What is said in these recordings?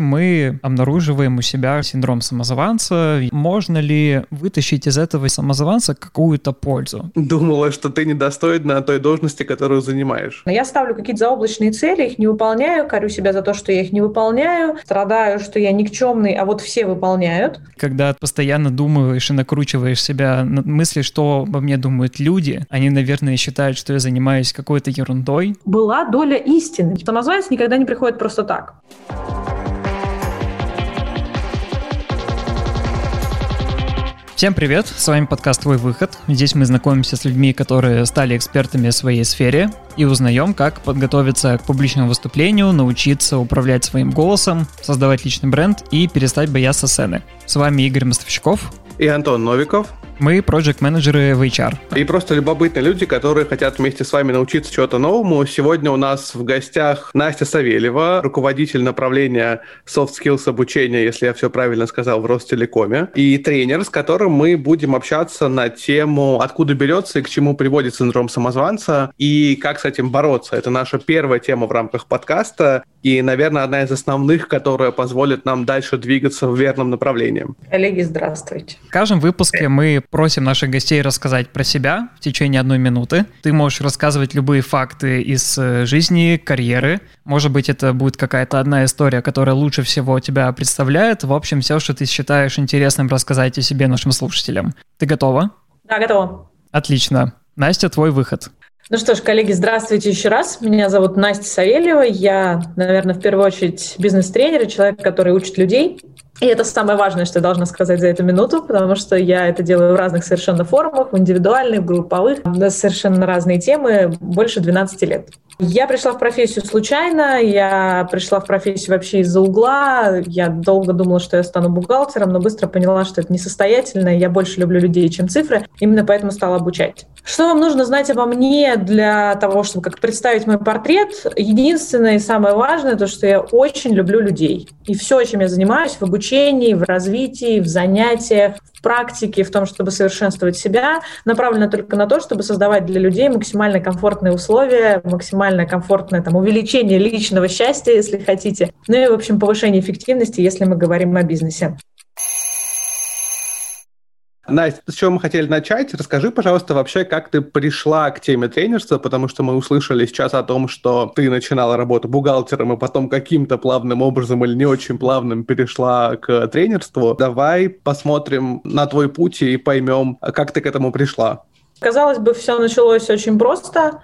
мы обнаруживаем у себя синдром самозванца. Можно ли вытащить из этого самозванца какую-то пользу? Думала, что ты недостойна той должности, которую занимаешь. Я ставлю какие-то заоблачные цели, их не выполняю, корю себя за то, что я их не выполняю, страдаю, что я никчемный, а вот все выполняют. Когда постоянно думаешь и накручиваешь себя на мысли, что обо мне думают люди, они, наверное, считают, что я занимаюсь какой-то ерундой. Была доля истины. Самозванец никогда не приходит просто так. Всем привет, с вами подкаст «Твой выход». Здесь мы знакомимся с людьми, которые стали экспертами в своей сфере и узнаем, как подготовиться к публичному выступлению, научиться управлять своим голосом, создавать личный бренд и перестать бояться сцены. С вами Игорь Мостовщиков и Антон Новиков. Мы проект-менеджеры в HR. И просто любопытные люди, которые хотят вместе с вами научиться чего-то новому. Сегодня у нас в гостях Настя Савельева, руководитель направления Soft Skills обучения, если я все правильно сказал, в Ростелекоме, и тренер, с которым мы будем общаться на тему, откуда берется и к чему приводит синдром самозванца, и как с этим бороться. Это наша первая тема в рамках подкаста, и, наверное, одна из основных, которая позволит нам дальше двигаться в верном направлении. Коллеги, здравствуйте. В каждом выпуске мы просим наших гостей рассказать про себя в течение одной минуты. Ты можешь рассказывать любые факты из э, жизни, карьеры. Может быть, это будет какая-то одна история, которая лучше всего тебя представляет. В общем, все, что ты считаешь интересным рассказать о себе нашим слушателям. Ты готова? Да, готова. Отлично. Настя, твой выход. Ну что ж, коллеги, здравствуйте еще раз. Меня зовут Настя Савельева. Я, наверное, в первую очередь бизнес-тренер, человек, который учит людей. И это самое важное, что я должна сказать за эту минуту, потому что я это делаю в разных совершенно форумах, в индивидуальных, групповых, на совершенно разные темы, больше 12 лет. Я пришла в профессию случайно, я пришла в профессию вообще из-за угла. Я долго думала, что я стану бухгалтером, но быстро поняла, что это несостоятельно. Я больше люблю людей, чем цифры. Именно поэтому стала обучать. Что вам нужно знать обо мне для того, чтобы как представить мой портрет? Единственное и самое важное, то, что я очень люблю людей. И все, чем я занимаюсь в обучении, в развитии, в занятиях, в практике, в том, чтобы совершенствовать себя, направлено только на то, чтобы создавать для людей максимально комфортные условия, максимально комфортное там, увеличение личного счастья, если хотите, ну и, в общем, повышение эффективности, если мы говорим о бизнесе. Настя, с чего мы хотели начать? Расскажи, пожалуйста, вообще, как ты пришла к теме тренерства, потому что мы услышали сейчас о том, что ты начинала работу бухгалтером и потом каким-то плавным образом или не очень плавным перешла к тренерству. Давай посмотрим на твой путь и поймем, как ты к этому пришла. Казалось бы, все началось очень просто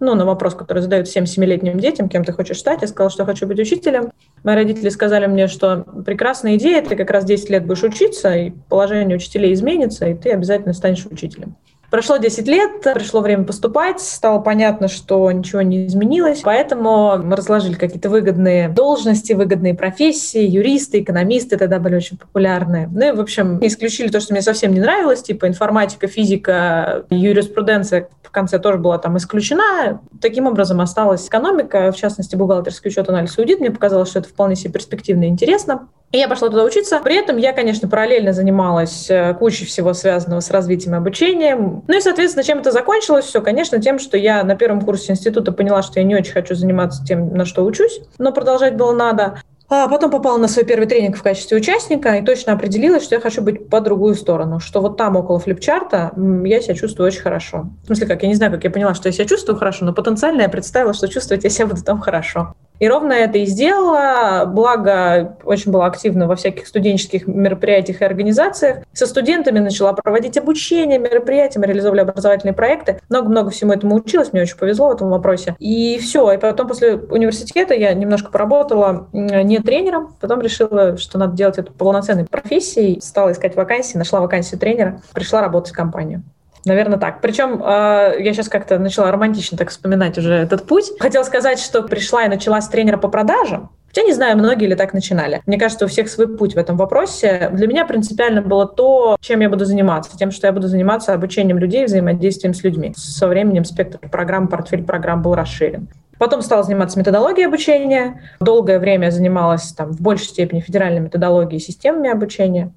ну, на вопрос, который задают всем семилетним детям, кем ты хочешь стать, я сказала, что хочу быть учителем. Мои родители сказали мне, что прекрасная идея, ты как раз 10 лет будешь учиться, и положение учителей изменится, и ты обязательно станешь учителем. Прошло 10 лет, пришло время поступать, стало понятно, что ничего не изменилось, поэтому мы разложили какие-то выгодные должности, выгодные профессии, юристы, экономисты тогда были очень популярны. Ну и, в общем, исключили то, что мне совсем не нравилось, типа информатика, физика, юриспруденция в конце тоже была там исключена. Таким образом осталась экономика, в частности, бухгалтерский учет, анализ и аудит. Мне показалось, что это вполне себе перспективно и интересно. И я пошла туда учиться. При этом я, конечно, параллельно занималась э, кучей всего связанного с развитием и обучением. Ну и, соответственно, чем это закончилось? Все, конечно, тем, что я на первом курсе института поняла, что я не очень хочу заниматься тем, на что учусь, но продолжать было надо. А потом попала на свой первый тренинг в качестве участника и точно определилась, что я хочу быть по другую сторону, что вот там около флипчарта я себя чувствую очень хорошо. В смысле как, я не знаю, как я поняла, что я себя чувствую хорошо, но потенциально я представила, что чувствовать я себя буду там хорошо. И ровно это и сделала. Благо, очень была активна во всяких студенческих мероприятиях и организациях. Со студентами начала проводить обучение, мероприятия, мы реализовывали образовательные проекты. Много-много всему этому училась, мне очень повезло в этом вопросе. И все. И потом после университета я немножко поработала не тренером, потом решила, что надо делать это полноценной профессией. Стала искать вакансии, нашла вакансию тренера, пришла работать в компанию. Наверное, так. Причем э, я сейчас как-то начала романтично так вспоминать уже этот путь. Хотела сказать, что пришла и начала с тренера по продажам. Я не знаю, многие ли так начинали. Мне кажется, у всех свой путь в этом вопросе. Для меня принципиально было то, чем я буду заниматься. Тем, что я буду заниматься обучением людей, взаимодействием с людьми. Со временем спектр программ, портфель программ был расширен. Потом стала заниматься методологией обучения. Долгое время занималась там, в большей степени федеральной методологией и системами обучения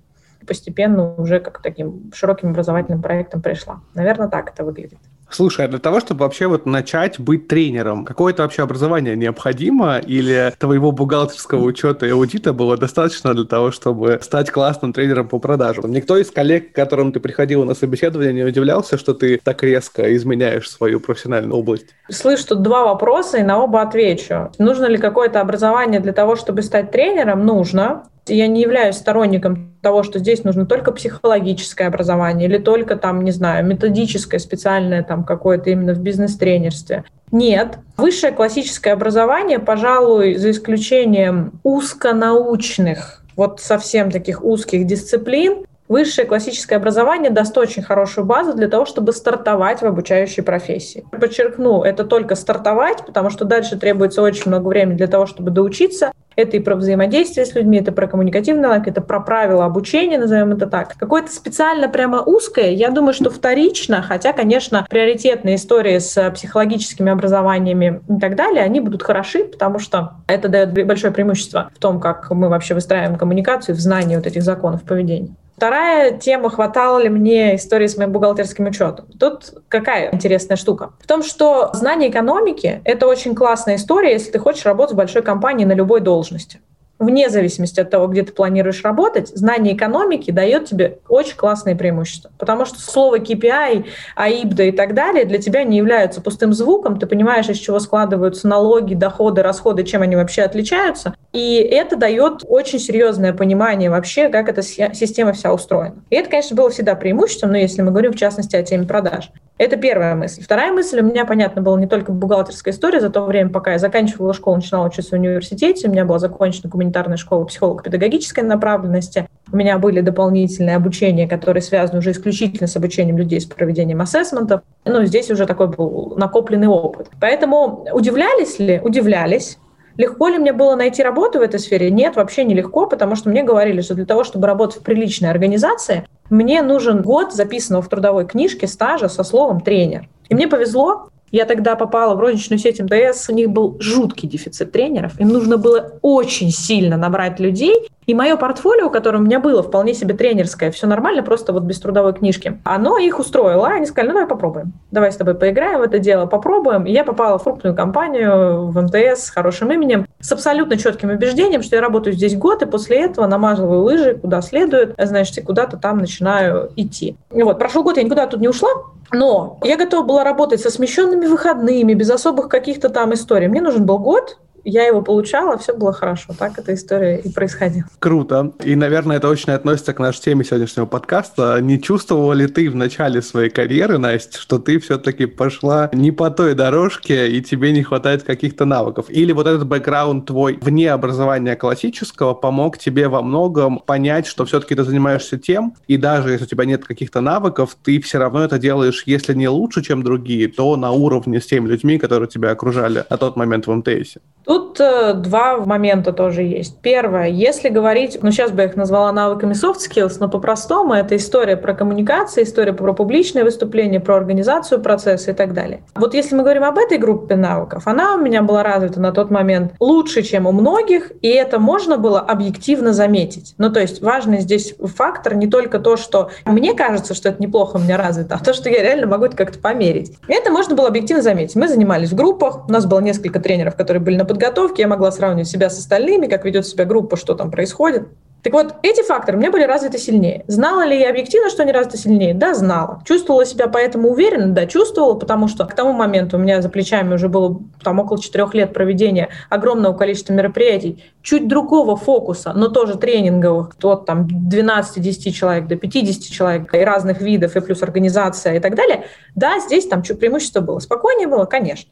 постепенно уже как таким широким образовательным проектом пришла. Наверное, так это выглядит. Слушай, а для того, чтобы вообще вот начать быть тренером, какое-то вообще образование необходимо или твоего бухгалтерского учета и аудита было достаточно для того, чтобы стать классным тренером по продажам? Никто из коллег, к которым ты приходил на собеседование, не удивлялся, что ты так резко изменяешь свою профессиональную область? Слышь, тут два вопроса, и на оба отвечу. Нужно ли какое-то образование для того, чтобы стать тренером? Нужно. Я не являюсь сторонником того, что здесь нужно только психологическое образование или только там, не знаю, методическое, специальное там какое-то именно в бизнес-тренерстве. Нет. Высшее классическое образование, пожалуй, за исключением узконаучных, вот совсем таких узких дисциплин, Высшее классическое образование даст очень хорошую базу для того, чтобы стартовать в обучающей профессии. Подчеркну, это только стартовать, потому что дальше требуется очень много времени для того, чтобы доучиться. Это и про взаимодействие с людьми, это про коммуникативный навык, это про правила обучения, назовем это так. Какое-то специально прямо узкое, я думаю, что вторично, хотя, конечно, приоритетные истории с психологическими образованиями и так далее, они будут хороши, потому что это дает большое преимущество в том, как мы вообще выстраиваем коммуникацию, в знании вот этих законов поведения. Вторая тема, хватало ли мне истории с моим бухгалтерским учетом. Тут какая интересная штука? В том, что знание экономики — это очень классная история, если ты хочешь работать в большой компании на любой должности вне зависимости от того, где ты планируешь работать, знание экономики дает тебе очень классные преимущества. Потому что слово KPI, AIBDA и так далее для тебя не являются пустым звуком, ты понимаешь, из чего складываются налоги, доходы, расходы, чем они вообще отличаются. И это дает очень серьезное понимание вообще, как эта система вся устроена. И это, конечно, было всегда преимуществом, но если мы говорим в частности о теме продаж. Это первая мысль. Вторая мысль у меня, понятно, была не только бухгалтерская история. За то время, пока я заканчивала школу, начинала учиться в университете, у меня была закончена гуманитарная школа психолого-педагогической направленности. У меня были дополнительные обучения, которые связаны уже исключительно с обучением людей с проведением ассессментов. Ну, здесь уже такой был накопленный опыт. Поэтому удивлялись ли? Удивлялись. Легко ли мне было найти работу в этой сфере? Нет, вообще не легко, потому что мне говорили, что для того, чтобы работать в приличной организации, мне нужен год записанного в трудовой книжке стажа со словом «тренер». И мне повезло, я тогда попала в розничную сеть МТС, у них был жуткий дефицит тренеров, им нужно было очень сильно набрать людей, и мое портфолио, которое у меня было вполне себе тренерское, все нормально, просто вот без трудовой книжки, оно их устроило. Они сказали, ну давай попробуем. Давай с тобой поиграем в это дело, попробуем. И я попала в крупную компанию, в МТС с хорошим именем, с абсолютно четким убеждением, что я работаю здесь год, и после этого намазываю лыжи куда следует, значит, и куда-то там начинаю идти. Вот, прошел год, я никуда тут не ушла, но я готова была работать со смещенными выходными, без особых каких-то там историй. Мне нужен был год, я его получала, все было хорошо. Так эта история и происходила. Круто. И, наверное, это очень относится к нашей теме сегодняшнего подкаста. Не чувствовала ли ты в начале своей карьеры, Настя, что ты все-таки пошла не по той дорожке, и тебе не хватает каких-то навыков? Или вот этот бэкграунд твой вне образования классического помог тебе во многом понять, что все-таки ты занимаешься тем, и даже если у тебя нет каких-то навыков, ты все равно это делаешь, если не лучше, чем другие, то на уровне с теми людьми, которые тебя окружали на тот момент в МТС. Тут э, два момента тоже есть. Первое, если говорить, ну сейчас бы я их назвала навыками soft skills, но по-простому это история про коммуникацию, история про публичное выступление, про организацию процесса и так далее. Вот если мы говорим об этой группе навыков, она у меня была развита на тот момент лучше, чем у многих, и это можно было объективно заметить. Ну то есть важный здесь фактор не только то, что мне кажется, что это неплохо у меня развито, а то, что я реально могу это как-то померить. И это можно было объективно заметить. Мы занимались в группах, у нас было несколько тренеров, которые были на подготовке, подготовки, я могла сравнивать себя с остальными, как ведет себя группа, что там происходит. Так вот, эти факторы меня были развиты сильнее. Знала ли я объективно, что они развиты сильнее? Да, знала. Чувствовала себя поэтому уверенно? Да, чувствовала, потому что к тому моменту у меня за плечами уже было там около четырех лет проведения огромного количества мероприятий, чуть другого фокуса, но тоже тренинговых, от там 12-10 человек до 50 человек и разных видов, и плюс организация и так далее. Да, здесь там чуть преимущество было. Спокойнее было, конечно.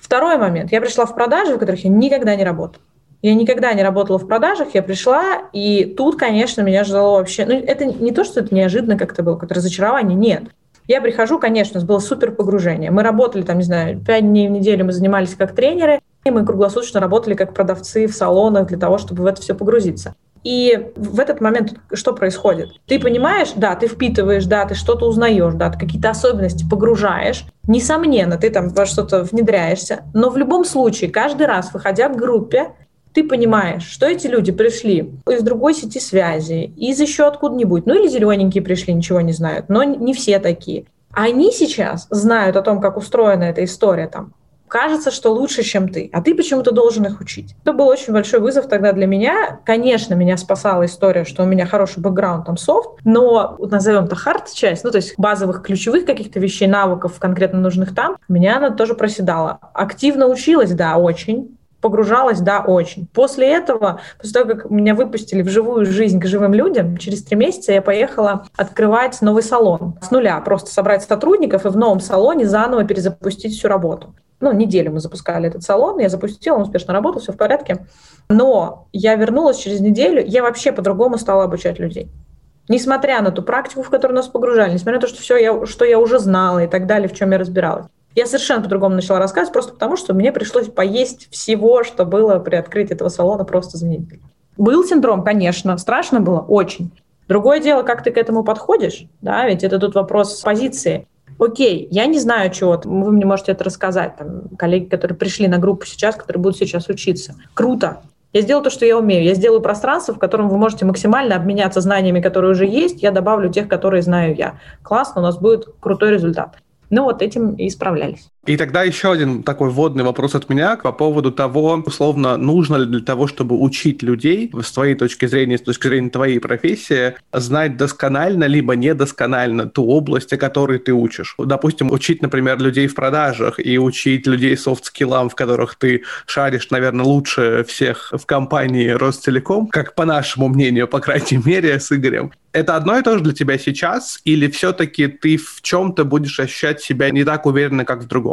Второй момент. Я пришла в продажи, в которых я никогда не работала. Я никогда не работала в продажах, я пришла, и тут, конечно, меня ждало вообще... Ну, это не то, что это неожиданно как-то было, как разочарование, нет. Я прихожу, конечно, было супер погружение. Мы работали там, не знаю, пять дней в неделю мы занимались как тренеры, и мы круглосуточно работали как продавцы в салонах для того, чтобы в это все погрузиться. И в этот момент что происходит? Ты понимаешь, да, ты впитываешь, да, ты что-то узнаешь, да, ты какие-то особенности погружаешь. Несомненно, ты там во что-то внедряешься, но в любом случае, каждый раз, выходя к группе, ты понимаешь, что эти люди пришли из другой сети связи, из еще откуда-нибудь, ну или зелененькие пришли, ничего не знают, но не все такие. Они сейчас знают о том, как устроена эта история там, кажется, что лучше, чем ты, а ты почему-то должен их учить. Это был очень большой вызов тогда для меня. Конечно, меня спасала история, что у меня хороший бэкграунд, там, софт, но назовем это хард-часть, ну, то есть базовых ключевых каких-то вещей, навыков конкретно нужных там, меня она тоже проседала. Активно училась, да, очень, погружалась, да, очень. После этого, после того, как меня выпустили в живую жизнь к живым людям, через три месяца я поехала открывать новый салон с нуля, просто собрать сотрудников и в новом салоне заново перезапустить всю работу ну, неделю мы запускали этот салон, я запустила, он успешно работал, все в порядке. Но я вернулась через неделю, я вообще по-другому стала обучать людей. Несмотря на ту практику, в которую нас погружали, несмотря на то, что все, я, что я уже знала и так далее, в чем я разбиралась. Я совершенно по-другому начала рассказывать, просто потому что мне пришлось поесть всего, что было при открытии этого салона просто за неделю. Был синдром, конечно, страшно было, очень. Другое дело, как ты к этому подходишь, да, ведь это тут вопрос позиции окей, я не знаю чего, вы мне можете это рассказать, там, коллеги, которые пришли на группу сейчас, которые будут сейчас учиться. Круто, я сделаю то, что я умею. Я сделаю пространство, в котором вы можете максимально обменяться знаниями, которые уже есть. Я добавлю тех, которые знаю я. Классно, у нас будет крутой результат. Ну вот этим и справлялись. И тогда еще один такой вводный вопрос от меня по поводу того, условно, нужно ли для того, чтобы учить людей, с твоей точки зрения, с точки зрения твоей профессии, знать досконально, либо недосконально ту область, о которой ты учишь. Допустим, учить, например, людей в продажах и учить людей софт-скиллам, в которых ты шаришь, наверное, лучше всех в компании Ростелеком, как по нашему мнению, по крайней мере, с Игорем. Это одно и то же для тебя сейчас, или все-таки ты в чем-то будешь ощущать себя не так уверенно, как в другом?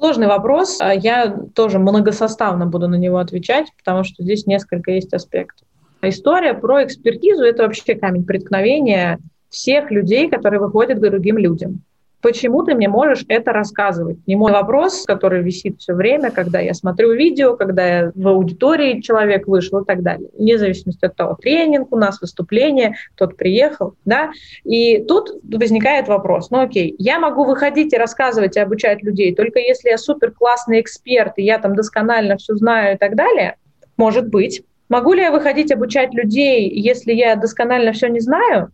Сложный вопрос. А я тоже многосоставно буду на него отвечать, потому что здесь несколько есть аспектов. История про экспертизу – это вообще камень преткновения всех людей, которые выходят к другим людям. Почему ты мне можешь это рассказывать? Не мой вопрос, который висит все время, когда я смотрю видео, когда я в аудитории человек вышел и так далее. Вне зависимости от того, тренинг у нас, выступление, тот приехал, да. И тут возникает вопрос, ну окей, я могу выходить и рассказывать и обучать людей, только если я супер классный эксперт, и я там досконально все знаю и так далее, может быть. Могу ли я выходить обучать людей, если я досконально все не знаю?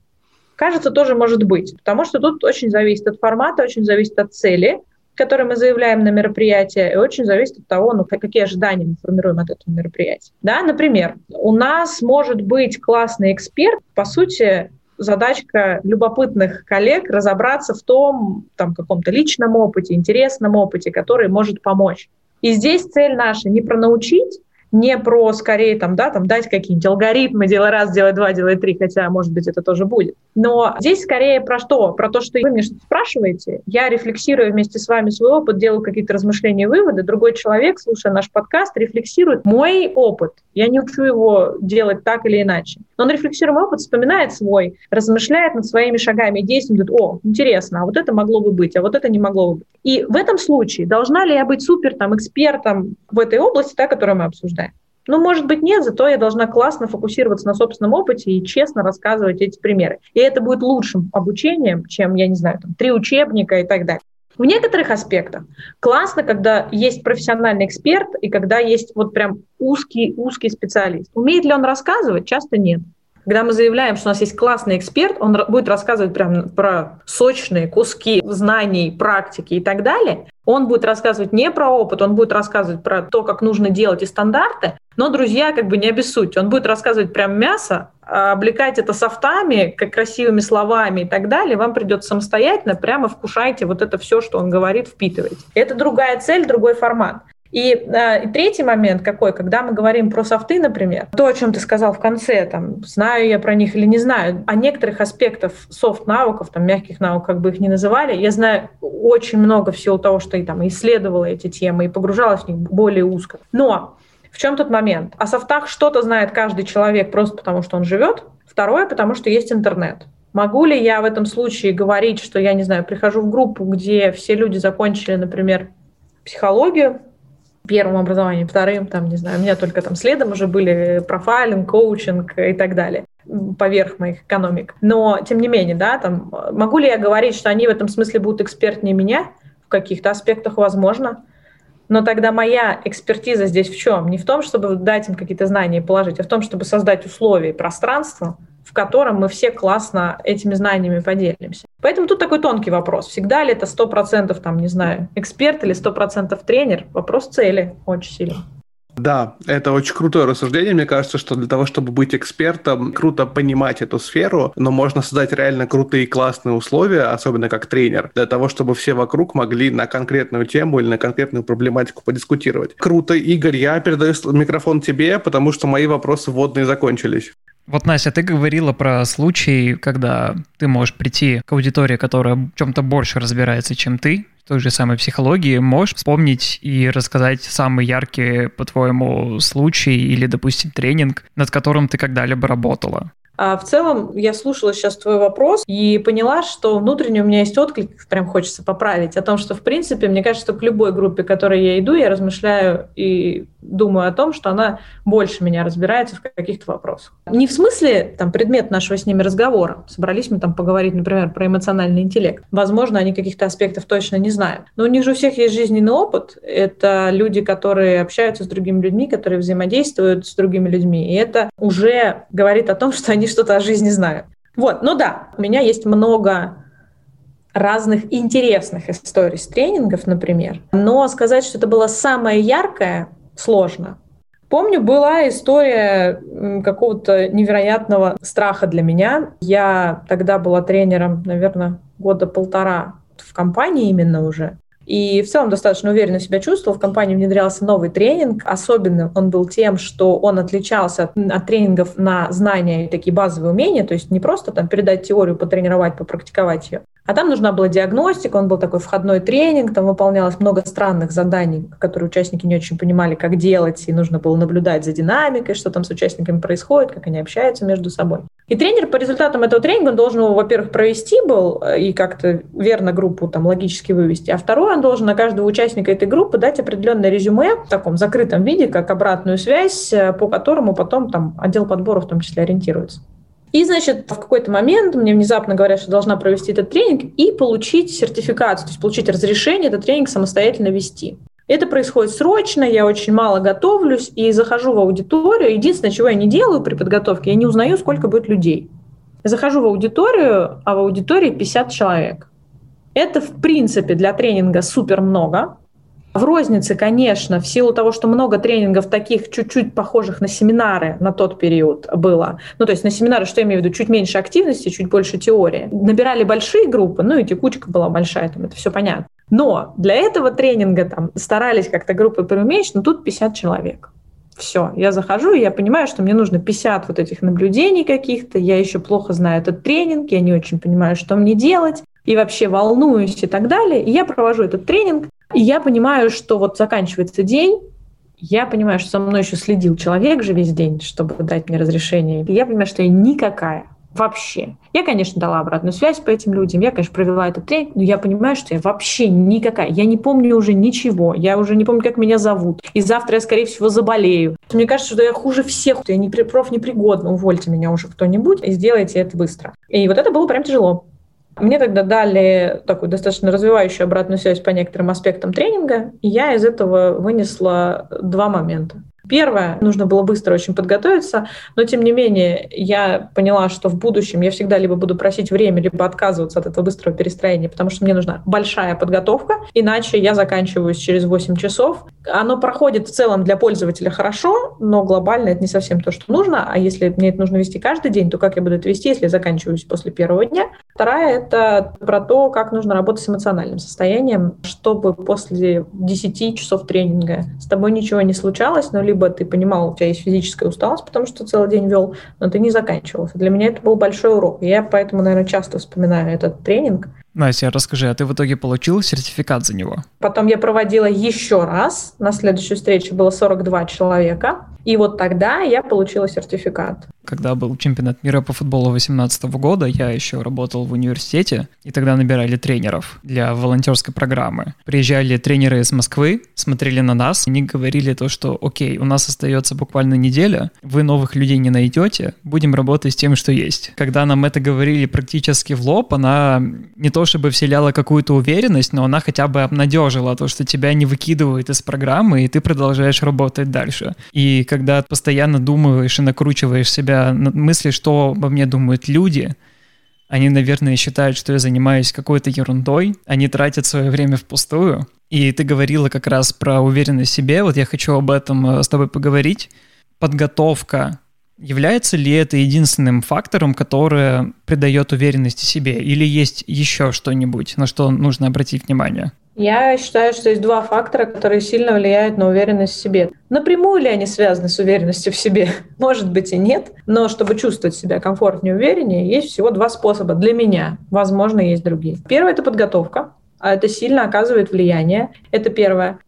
Кажется, тоже может быть, потому что тут очень зависит от формата, очень зависит от цели, которые мы заявляем на мероприятие, и очень зависит от того, ну, какие ожидания мы формируем от этого мероприятия. Да, например, у нас может быть классный эксперт, по сути, задачка любопытных коллег разобраться в том там, каком-то личном опыте, интересном опыте, который может помочь. И здесь цель наша не про научить, не про скорее там, да, там дать какие-нибудь алгоритмы, делай раз, делай два, делай три, хотя, может быть, это тоже будет. Но здесь скорее про что? Про то, что вы мне что-то спрашиваете, я рефлексирую вместе с вами свой опыт, делаю какие-то размышления, выводы, другой человек, слушая наш подкаст, рефлексирует мой опыт. Я не учу его делать так или иначе. Но он рефлексирует опыт, вспоминает свой, размышляет над своими шагами и действиями, говорит, о, интересно, а вот это могло бы быть, а вот это не могло бы быть. И в этом случае должна ли я быть супер там экспертом в этой области, та, которую мы обсуждаем? Ну, может быть, нет, зато я должна классно фокусироваться на собственном опыте и честно рассказывать эти примеры. И это будет лучшим обучением, чем, я не знаю, там, три учебника и так далее. В некоторых аспектах классно, когда есть профессиональный эксперт и когда есть вот прям узкий, узкий специалист. Умеет ли он рассказывать? Часто нет. Когда мы заявляем, что у нас есть классный эксперт, он будет рассказывать прям про сочные куски знаний, практики и так далее. Он будет рассказывать не про опыт, он будет рассказывать про то, как нужно делать и стандарты, но, друзья, как бы не обессудьте. Он будет рассказывать прям мясо, а облекать это софтами, как красивыми словами и так далее. Вам придется самостоятельно прямо вкушайте вот это все, что он говорит, впитывайте. Это другая цель, другой формат. И, э, и третий момент какой, когда мы говорим про софты, например, то, о чем ты сказал в конце, там, знаю я про них или не знаю, о некоторых аспектах софт-навыков, там, мягких наук, как бы их ни называли, я знаю очень много в силу того, что и там исследовала эти темы и погружалась в них более узко. Но в чем тот момент? О софтах что-то знает каждый человек просто потому, что он живет. Второе, потому что есть интернет. Могу ли я в этом случае говорить, что я, не знаю, прихожу в группу, где все люди закончили, например, психологию, первым образованием, вторым, там, не знаю, у меня только там следом уже были профайлинг, коучинг и так далее поверх моих экономик. Но, тем не менее, да, там, могу ли я говорить, что они в этом смысле будут экспертнее меня? В каких-то аспектах возможно. Но тогда моя экспертиза здесь в чем? Не в том, чтобы дать им какие-то знания и положить, а в том, чтобы создать условия и пространство, в котором мы все классно этими знаниями поделимся. Поэтому тут такой тонкий вопрос. Всегда ли это 100% там, не знаю, эксперт или 100% тренер? Вопрос цели очень сильно. Да, это очень крутое рассуждение. Мне кажется, что для того, чтобы быть экспертом, круто понимать эту сферу, но можно создать реально крутые классные условия, особенно как тренер, для того, чтобы все вокруг могли на конкретную тему или на конкретную проблематику подискутировать. Круто, Игорь, я передаю микрофон тебе, потому что мои вопросы вводные закончились. Вот, Настя, ты говорила про случай, когда ты можешь прийти к аудитории, которая в чем-то больше разбирается, чем ты, той же самой психологии. Можешь вспомнить и рассказать самые яркие, по-твоему, случаи или, допустим, тренинг, над которым ты когда-либо работала? А в целом я слушала сейчас твой вопрос и поняла, что внутренне у меня есть отклик, прям хочется поправить, о том, что, в принципе, мне кажется, что к любой группе, к которой я иду, я размышляю и думаю о том, что она больше меня разбирается в каких-то вопросах. Не в смысле там предмет нашего с ними разговора. Собрались мы там поговорить, например, про эмоциональный интеллект. Возможно, они каких-то аспектов точно не знают. Но у них же у всех есть жизненный опыт. Это люди, которые общаются с другими людьми, которые взаимодействуют с другими людьми. И это уже говорит о том, что они что-то о жизни знают. Вот, ну да, у меня есть много разных интересных историй с тренингов, например. Но сказать, что это было самое яркое, сложно. Помню, была история какого-то невероятного страха для меня. Я тогда была тренером, наверное, года полтора в компании именно уже. И в целом достаточно уверенно себя чувствовал. В компании внедрялся новый тренинг. Особенно он был тем, что он отличался от, от тренингов на знания и такие базовые умения. То есть не просто там передать теорию, потренировать, попрактиковать ее, а там нужна была диагностика, он был такой входной тренинг, там выполнялось много странных заданий, которые участники не очень понимали, как делать, и нужно было наблюдать за динамикой, что там с участниками происходит, как они общаются между собой. И тренер по результатам этого тренинга должен во-первых, провести был э, и как-то верно группу там логически вывести, а второе, он должен на каждого участника этой группы дать определенное резюме в таком закрытом виде, как обратную связь, э, по которому потом там отдел подбора в том числе ориентируется. И, значит, в какой-то момент мне внезапно говорят, что должна провести этот тренинг и получить сертификацию, то есть получить разрешение этот тренинг самостоятельно вести. Это происходит срочно, я очень мало готовлюсь и захожу в аудиторию. Единственное, чего я не делаю при подготовке, я не узнаю, сколько будет людей. Я захожу в аудиторию, а в аудитории 50 человек. Это, в принципе, для тренинга супер много, в рознице, конечно, в силу того, что много тренингов таких чуть-чуть похожих на семинары на тот период было. Ну, то есть на семинары, что я имею в виду, чуть меньше активности, чуть больше теории. Набирали большие группы, ну и текучка была большая, там это все понятно. Но для этого тренинга там старались как-то группы преуменьшить, но тут 50 человек. Все, я захожу, и я понимаю, что мне нужно 50 вот этих наблюдений каких-то, я еще плохо знаю этот тренинг, я не очень понимаю, что мне делать, и вообще волнуюсь и так далее. И я провожу этот тренинг, и я понимаю, что вот заканчивается день, я понимаю, что со мной еще следил человек же весь день, чтобы дать мне разрешение. И я понимаю, что я никакая. Вообще. Я, конечно, дала обратную связь по этим людям, я, конечно, провела этот тренинг, но я понимаю, что я вообще никакая. Я не помню уже ничего, я уже не помню, как меня зовут. И завтра я, скорее всего, заболею. Мне кажется, что я хуже всех, я не профнепригодна, увольте меня уже кто-нибудь и сделайте это быстро. И вот это было прям тяжело. Мне тогда дали такую достаточно развивающую обратную связь по некоторым аспектам тренинга, и я из этого вынесла два момента. Первое, нужно было быстро очень подготовиться, но тем не менее я поняла, что в будущем я всегда либо буду просить время, либо отказываться от этого быстрого перестроения, потому что мне нужна большая подготовка, иначе я заканчиваюсь через 8 часов. Оно проходит в целом для пользователя хорошо, но глобально это не совсем то, что нужно, а если мне это нужно вести каждый день, то как я буду это вести, если я заканчиваюсь после первого дня? Вторая — это про то, как нужно работать с эмоциональным состоянием, чтобы после 10 часов тренинга с тобой ничего не случалось, но либо либо ты понимал, у тебя есть физическая усталость, потому что целый день вел, но ты не заканчивал. Для меня это был большой урок. Я поэтому, наверное, часто вспоминаю этот тренинг. Настя, расскажи, а ты в итоге получил сертификат за него? Потом я проводила еще раз. На следующей встрече было 42 человека. И вот тогда я получила сертификат когда был чемпионат мира по футболу 2018 года, я еще работал в университете, и тогда набирали тренеров для волонтерской программы. Приезжали тренеры из Москвы, смотрели на нас, они говорили то, что окей, у нас остается буквально неделя, вы новых людей не найдете, будем работать с тем, что есть. Когда нам это говорили практически в лоб, она не то чтобы вселяла какую-то уверенность, но она хотя бы обнадежила то, что тебя не выкидывают из программы, и ты продолжаешь работать дальше. И когда постоянно думаешь и накручиваешь себя на мысли, что обо мне думают люди, они, наверное, считают, что я занимаюсь какой-то ерундой, они тратят свое время впустую. И ты говорила как раз про уверенность в себе, вот я хочу об этом э, с тобой поговорить. Подготовка Является ли это единственным фактором, который придает уверенности себе? Или есть еще что-нибудь, на что нужно обратить внимание? Я считаю, что есть два фактора, которые сильно влияют на уверенность в себе. Напрямую ли они связаны с уверенностью в себе? Может быть и нет, но чтобы чувствовать себя комфортнее увереннее, есть всего два способа для меня. Возможно, есть другие. Первое — это подготовка. А это сильно оказывает влияние. Это первое.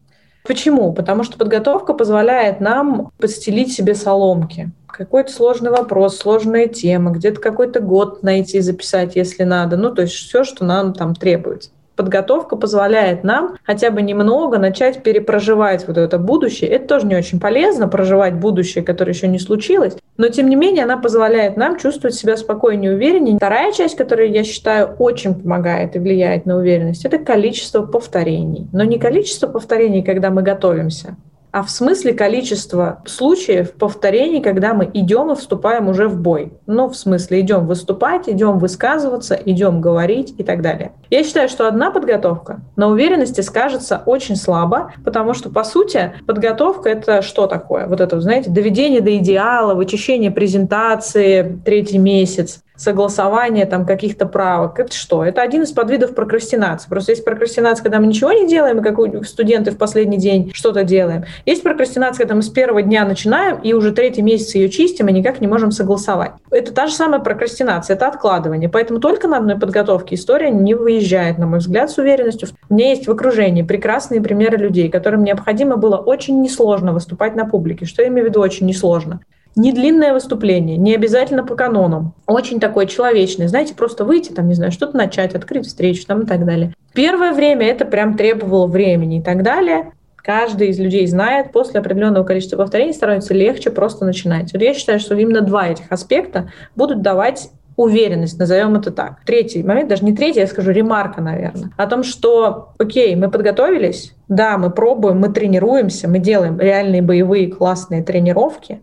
Почему? Потому что подготовка позволяет нам подстелить себе соломки. Какой-то сложный вопрос, сложная тема, где-то какой-то год найти, записать, если надо. Ну, то есть все, что нам там требуется подготовка позволяет нам хотя бы немного начать перепроживать вот это будущее. Это тоже не очень полезно, проживать будущее, которое еще не случилось, но тем не менее она позволяет нам чувствовать себя спокойнее увереннее. Вторая часть, которая, я считаю, очень помогает и влияет на уверенность, это количество повторений. Но не количество повторений, когда мы готовимся, а в смысле количества случаев повторений, когда мы идем и вступаем уже в бой. Ну, в смысле идем выступать, идем высказываться, идем говорить и так далее. Я считаю, что одна подготовка на уверенности скажется очень слабо, потому что, по сути, подготовка — это что такое? Вот это, знаете, доведение до идеала, вычищение презентации третий месяц, согласование там каких-то правок. Это что? Это один из подвидов прокрастинации. Просто есть прокрастинация, когда мы ничего не делаем, как студенты в последний день что-то делаем. Есть прокрастинация, когда мы с первого дня начинаем, и уже третий месяц ее чистим, и никак не можем согласовать. Это та же самая прокрастинация, это откладывание. Поэтому только на одной подготовке история не выезжает, на мой взгляд, с уверенностью. У меня есть в окружении прекрасные примеры людей, которым необходимо было очень несложно выступать на публике. Что я имею в виду очень несложно? Не длинное выступление, не обязательно по канонам. Очень такое человечное. Знаете, просто выйти, там, не знаю, что-то начать, открыть встречу там и так далее. Первое время это прям требовало времени и так далее. Каждый из людей знает, после определенного количества повторений становится легче просто начинать. Вот я считаю, что именно два этих аспекта будут давать уверенность, назовем это так. Третий момент, даже не третий, я скажу ремарка, наверное, о том, что, окей, мы подготовились, да, мы пробуем, мы тренируемся, мы делаем реальные боевые классные тренировки,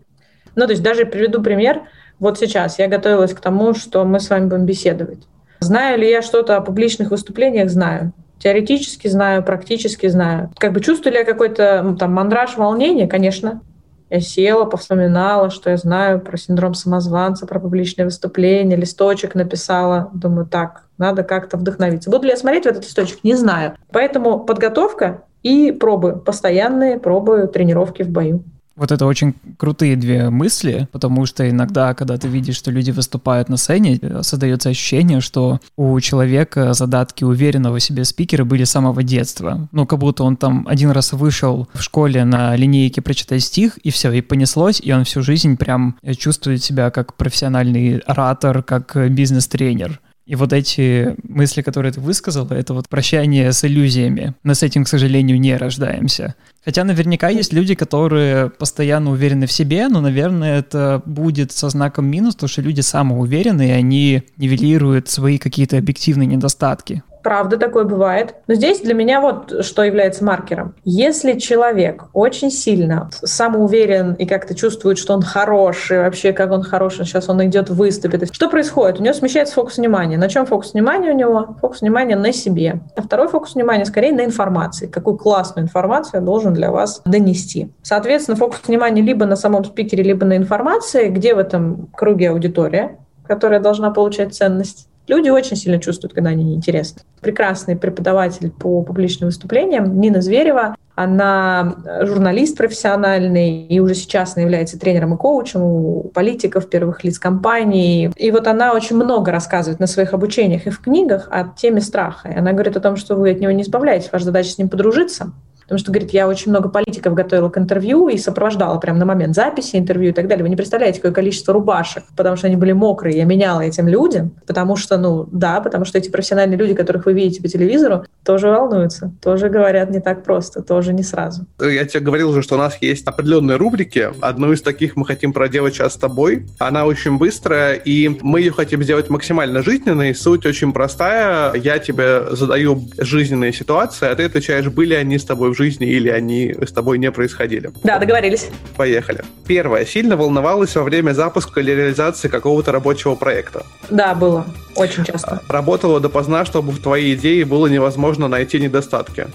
ну, то есть даже приведу пример. Вот сейчас я готовилась к тому, что мы с вами будем беседовать. Знаю ли я что-то о публичных выступлениях? Знаю. Теоретически знаю, практически знаю. Как бы чувствую ли я какой-то там мандраж, волнение? Конечно. Я села, повспоминала, что я знаю про синдром самозванца, про публичные выступления, листочек написала. Думаю, так, надо как-то вдохновиться. Буду ли я смотреть в этот листочек? Не знаю. Поэтому подготовка и пробы, постоянные пробы, тренировки в бою. Вот это очень крутые две мысли, потому что иногда, когда ты видишь, что люди выступают на сцене, создается ощущение, что у человека задатки уверенного в себе спикера были с самого детства. Ну, как будто он там один раз вышел в школе на линейке прочитать стих, и все, и понеслось, и он всю жизнь прям чувствует себя как профессиональный оратор, как бизнес-тренер. И вот эти мысли, которые ты высказала, это вот прощание с иллюзиями. Мы с этим, к сожалению, не рождаемся. Хотя наверняка есть люди, которые постоянно уверены в себе, но, наверное, это будет со знаком минус, потому что люди самоуверенные, они нивелируют свои какие-то объективные недостатки. Правда, такое бывает. Но здесь для меня вот что является маркером. Если человек очень сильно самоуверен и как-то чувствует, что он хороший, вообще как он хороший, сейчас он идет выступит, что происходит? У него смещается фокус внимания. На чем фокус внимания у него? Фокус внимания на себе. А второй фокус внимания скорее на информации. Какую классную информацию я должен для вас донести. Соответственно, фокус внимания либо на самом спикере, либо на информации, где в этом круге аудитория, которая должна получать ценность Люди очень сильно чувствуют, когда они неинтересны. Прекрасный преподаватель по публичным выступлениям Нина Зверева. Она журналист профессиональный и уже сейчас она является тренером и коучем у политиков, первых лиц компаний. И вот она очень много рассказывает на своих обучениях и в книгах о теме страха. И она говорит о том, что вы от него не избавляетесь, ваша задача с ним подружиться, Потому что, говорит, я очень много политиков готовила к интервью и сопровождала прямо на момент записи интервью и так далее. Вы не представляете, какое количество рубашек, потому что они были мокрые. Я меняла этим людям, потому что, ну, да, потому что эти профессиональные люди, которых вы видите по телевизору, тоже волнуются, тоже говорят не так просто, тоже не сразу. Я тебе говорил уже, что у нас есть определенные рубрики. Одну из таких мы хотим проделать сейчас с тобой. Она очень быстрая, и мы ее хотим сделать максимально жизненной. Суть очень простая. Я тебе задаю жизненные ситуации, а ты отвечаешь, были они с тобой в жизни или они с тобой не происходили. Да, договорились. Поехали. Первое. Сильно волновалась во время запуска или реализации какого-то рабочего проекта? Да, было. Очень часто. Работала допоздна, чтобы в твоей идее было невозможно найти недостатки?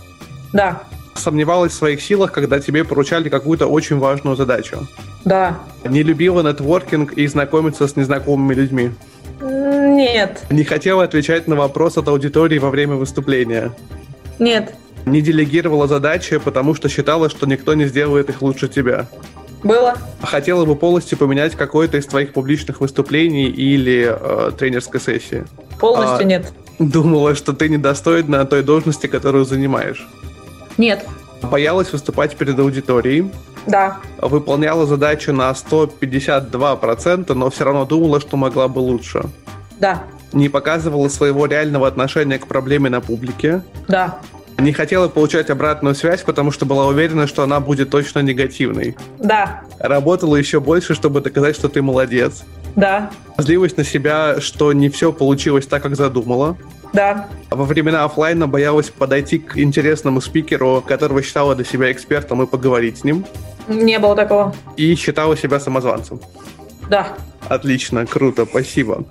Да. Сомневалась в своих силах, когда тебе поручали какую-то очень важную задачу? Да. Не любила нетворкинг и знакомиться с незнакомыми людьми? Нет. Не хотела отвечать на вопрос от аудитории во время выступления? Нет. Не делегировала задачи, потому что считала, что никто не сделает их лучше тебя? Было. Хотела бы полностью поменять какое-то из твоих публичных выступлений или э, тренерской сессии? Полностью а, нет. Думала, что ты недостойна той должности, которую занимаешь? Нет. Боялась выступать перед аудиторией? Да. Выполняла задачу на 152%, но все равно думала, что могла бы лучше? Да. Не показывала своего реального отношения к проблеме на публике? Да. Не хотела получать обратную связь, потому что была уверена, что она будет точно негативной? Да. Работала еще больше, чтобы доказать, что ты молодец? Да. Злилась на себя, что не все получилось так, как задумала? Да. Во времена офлайна боялась подойти к интересному спикеру, которого считала для себя экспертом, и поговорить с ним. Не было такого. И считала себя самозванцем. Да. Отлично, круто, спасибо.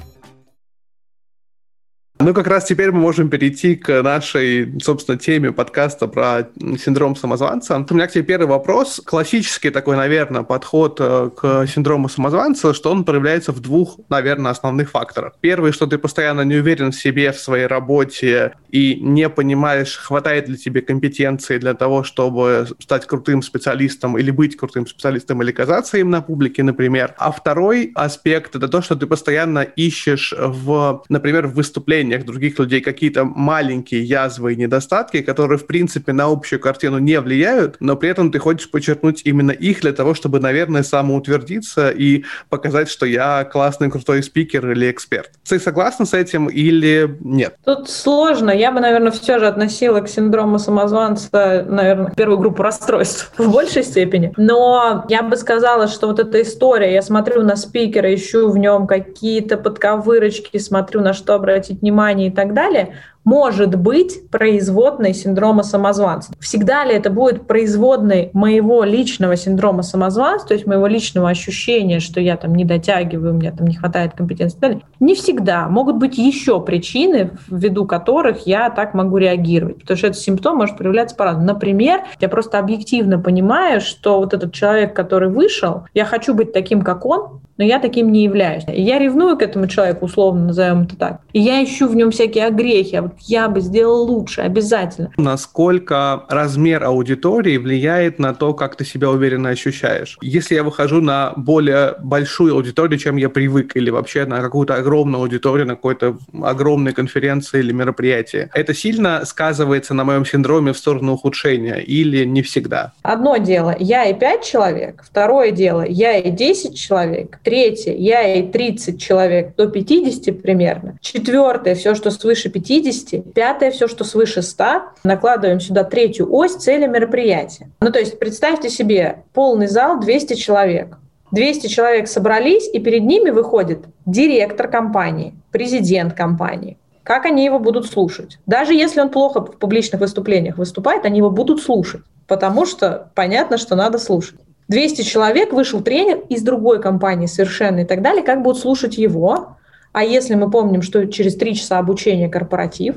Ну, как раз теперь мы можем перейти к нашей, собственно, теме подкаста про синдром самозванца. У меня к тебе первый вопрос. Классический такой, наверное, подход э, к синдрому самозванца, что он проявляется в двух, наверное, основных факторах. Первый, что ты постоянно не уверен в себе, в своей работе и не понимаешь, хватает ли тебе компетенции для того, чтобы стать крутым специалистом или быть крутым специалистом или казаться им на публике, например. А второй аспект — это то, что ты постоянно ищешь в, например, в выступлении поведениях других людей какие-то маленькие язвы и недостатки, которые, в принципе, на общую картину не влияют, но при этом ты хочешь подчеркнуть именно их для того, чтобы, наверное, самоутвердиться и показать, что я классный, крутой спикер или эксперт. Ты согласна с этим или нет? Тут сложно. Я бы, наверное, все же относила к синдрому самозванца, наверное, первую группу расстройств в большей степени. Но я бы сказала, что вот эта история, я смотрю на спикера, ищу в нем какие-то подковырочки, смотрю, на что обратить внимание, внимание и так далее, может быть производной синдрома самозванца. Всегда ли это будет производной моего личного синдрома самозванца, то есть моего личного ощущения, что я там не дотягиваю, у меня там не хватает компетенции? Не всегда. Могут быть еще причины, ввиду которых я так могу реагировать, потому что этот симптом может проявляться по-разному. Например, я просто объективно понимаю, что вот этот человек, который вышел, я хочу быть таким, как он, но я таким не являюсь. Я ревную к этому человеку, условно назовем это так. И я ищу в нем всякие огрехи. А я бы сделал лучше, обязательно. Насколько размер аудитории влияет на то, как ты себя уверенно ощущаешь? Если я выхожу на более большую аудиторию, чем я привык, или вообще на какую-то огромную аудиторию, на какой-то огромной конференции или мероприятии, это сильно сказывается на моем синдроме в сторону ухудшения или не всегда? Одно дело, я и пять человек. Второе дело, я и 10 человек Третье, я и 30 человек до 50 примерно. Четвертое, все, что свыше 50. Пятое, все, что свыше 100. Накладываем сюда третью ось цели мероприятия. Ну, то есть представьте себе полный зал 200 человек. 200 человек собрались, и перед ними выходит директор компании, президент компании. Как они его будут слушать? Даже если он плохо в публичных выступлениях выступает, они его будут слушать, потому что понятно, что надо слушать. 200 человек, вышел тренер из другой компании совершенно и так далее, как будут слушать его. А если мы помним, что через три часа обучения корпоратив,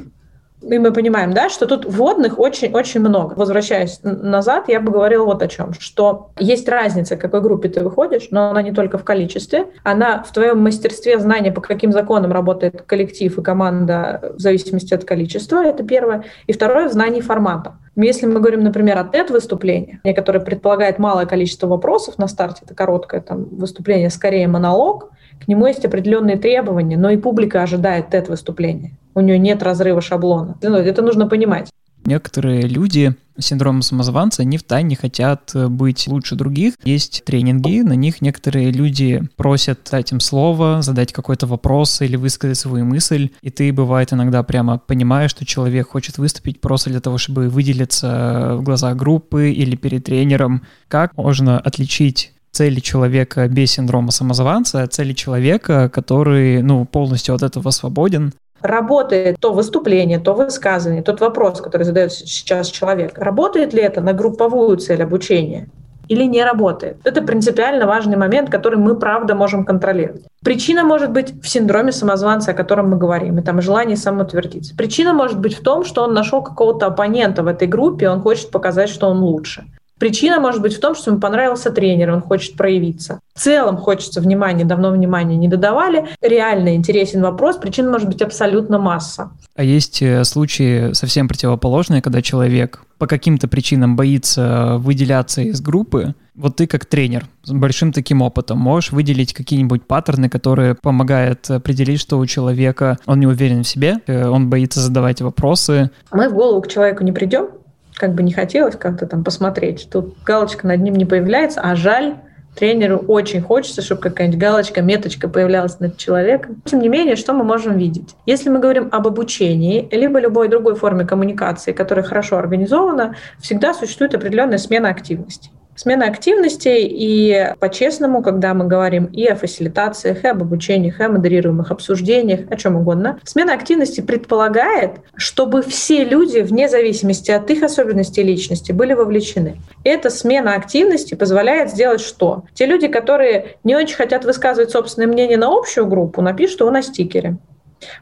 и мы понимаем, да, что тут вводных очень-очень много. Возвращаясь назад, я бы говорила вот о чем, что есть разница, к какой группе ты выходишь, но она не только в количестве, она в твоем мастерстве знания, по каким законам работает коллектив и команда в зависимости от количества, это первое. И второе, в знании формата. Если мы говорим, например, о TED-выступлении, которое предполагает малое количество вопросов на старте, это короткое там, выступление, скорее монолог, к нему есть определенные требования, но и публика ожидает TED-выступления у нее нет разрыва шаблона. Ну, это нужно понимать. Некоторые люди с синдромом самозванца, они в тайне хотят э, быть лучше других. Есть тренинги, на них некоторые люди просят дать им слово, задать какой-то вопрос или высказать свою мысль, и ты, бывает, иногда прямо понимаешь, что человек хочет выступить просто для того, чтобы выделиться в глазах группы или перед тренером. Как можно отличить цели человека без синдрома самозванца, цели человека, который, ну, полностью от этого свободен, работает то выступление, то высказывание, тот вопрос, который задает сейчас человек, работает ли это на групповую цель обучения? или не работает. Это принципиально важный момент, который мы, правда, можем контролировать. Причина может быть в синдроме самозванца, о котором мы говорим, и там желание самоутвердиться. Причина может быть в том, что он нашел какого-то оппонента в этой группе, он хочет показать, что он лучше. Причина может быть в том, что ему понравился тренер, он хочет проявиться. В целом хочется внимания, давно внимания не додавали. Реально интересен вопрос, причин может быть абсолютно масса. А есть э, случаи совсем противоположные, когда человек по каким-то причинам боится выделяться из группы. Вот ты как тренер с большим таким опытом можешь выделить какие-нибудь паттерны, которые помогают определить, что у человека он не уверен в себе, э, он боится задавать вопросы. Мы в голову к человеку не придем, как бы не хотелось как-то там посмотреть. Тут галочка над ним не появляется, а жаль, тренеру очень хочется, чтобы какая-нибудь галочка, меточка появлялась над человеком. Тем не менее, что мы можем видеть? Если мы говорим об обучении, либо любой другой форме коммуникации, которая хорошо организована, всегда существует определенная смена активности. Смена активностей и по-честному, когда мы говорим и о фасилитациях, и об обучениях, и о модерируемых обсуждениях, о чем угодно, смена активности предполагает, чтобы все люди, вне зависимости от их особенностей личности, были вовлечены. Эта смена активности позволяет сделать что? Те люди, которые не очень хотят высказывать собственное мнение на общую группу, напишут его на стикере.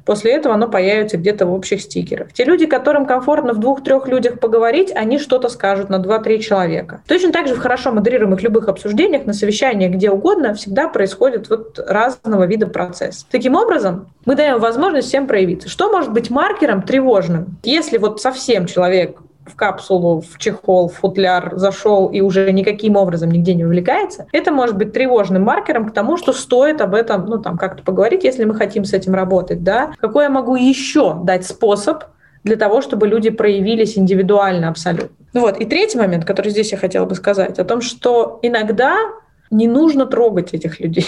После этого оно появится где-то в общих стикерах. Те люди, которым комфортно в двух-трех людях поговорить, они что-то скажут на два-три человека. Точно так же в хорошо модерируемых любых обсуждениях, на совещаниях, где угодно, всегда происходит вот разного вида процесс. Таким образом, мы даем возможность всем проявиться. Что может быть маркером тревожным? Если вот совсем человек в капсулу, в чехол, в футляр зашел и уже никаким образом нигде не увлекается, это может быть тревожным маркером к тому, что стоит об этом, ну, там, как-то поговорить, если мы хотим с этим работать, да. Какой я могу еще дать способ для того, чтобы люди проявились индивидуально абсолютно. Ну вот. И третий момент, который здесь я хотела бы сказать, о том, что иногда не нужно трогать этих людей.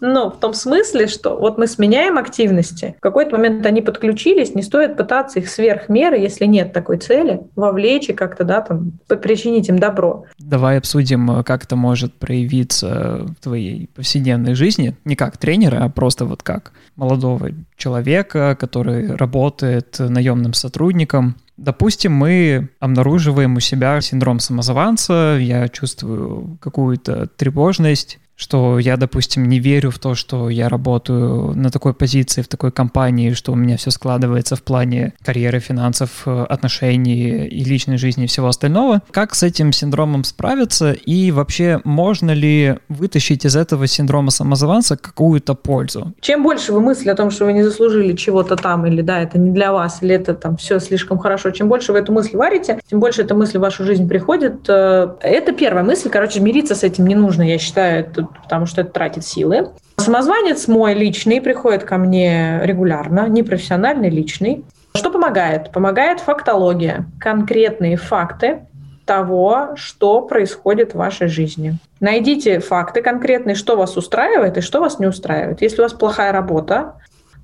Ну, в том смысле, что вот мы сменяем активности, в какой-то момент они подключились, не стоит пытаться их сверх меры, если нет такой цели, вовлечь и как-то, да, там, причинить им добро. Давай обсудим, как это может проявиться в твоей повседневной жизни, не как тренера, а просто вот как молодого человека, который работает наемным сотрудником, Допустим, мы обнаруживаем у себя синдром самозванца, я чувствую какую-то тревожность, что я, допустим, не верю в то, что я работаю на такой позиции, в такой компании, что у меня все складывается в плане карьеры, финансов, э, отношений и личной жизни и всего остального. Как с этим синдромом справиться и вообще можно ли вытащить из этого синдрома самозванца какую-то пользу? Чем больше вы мысли о том, что вы не заслужили чего-то там, или да, это не для вас, или это там все слишком хорошо, чем больше вы эту мысль варите, тем больше эта мысль в вашу жизнь приходит. Э, это первая мысль, короче, мириться с этим не нужно, я считаю, потому что это тратит силы. Самозванец мой личный приходит ко мне регулярно, непрофессиональный, личный. Что помогает? Помогает фактология, конкретные факты того, что происходит в вашей жизни. Найдите факты конкретные, что вас устраивает и что вас не устраивает. Если у вас плохая работа,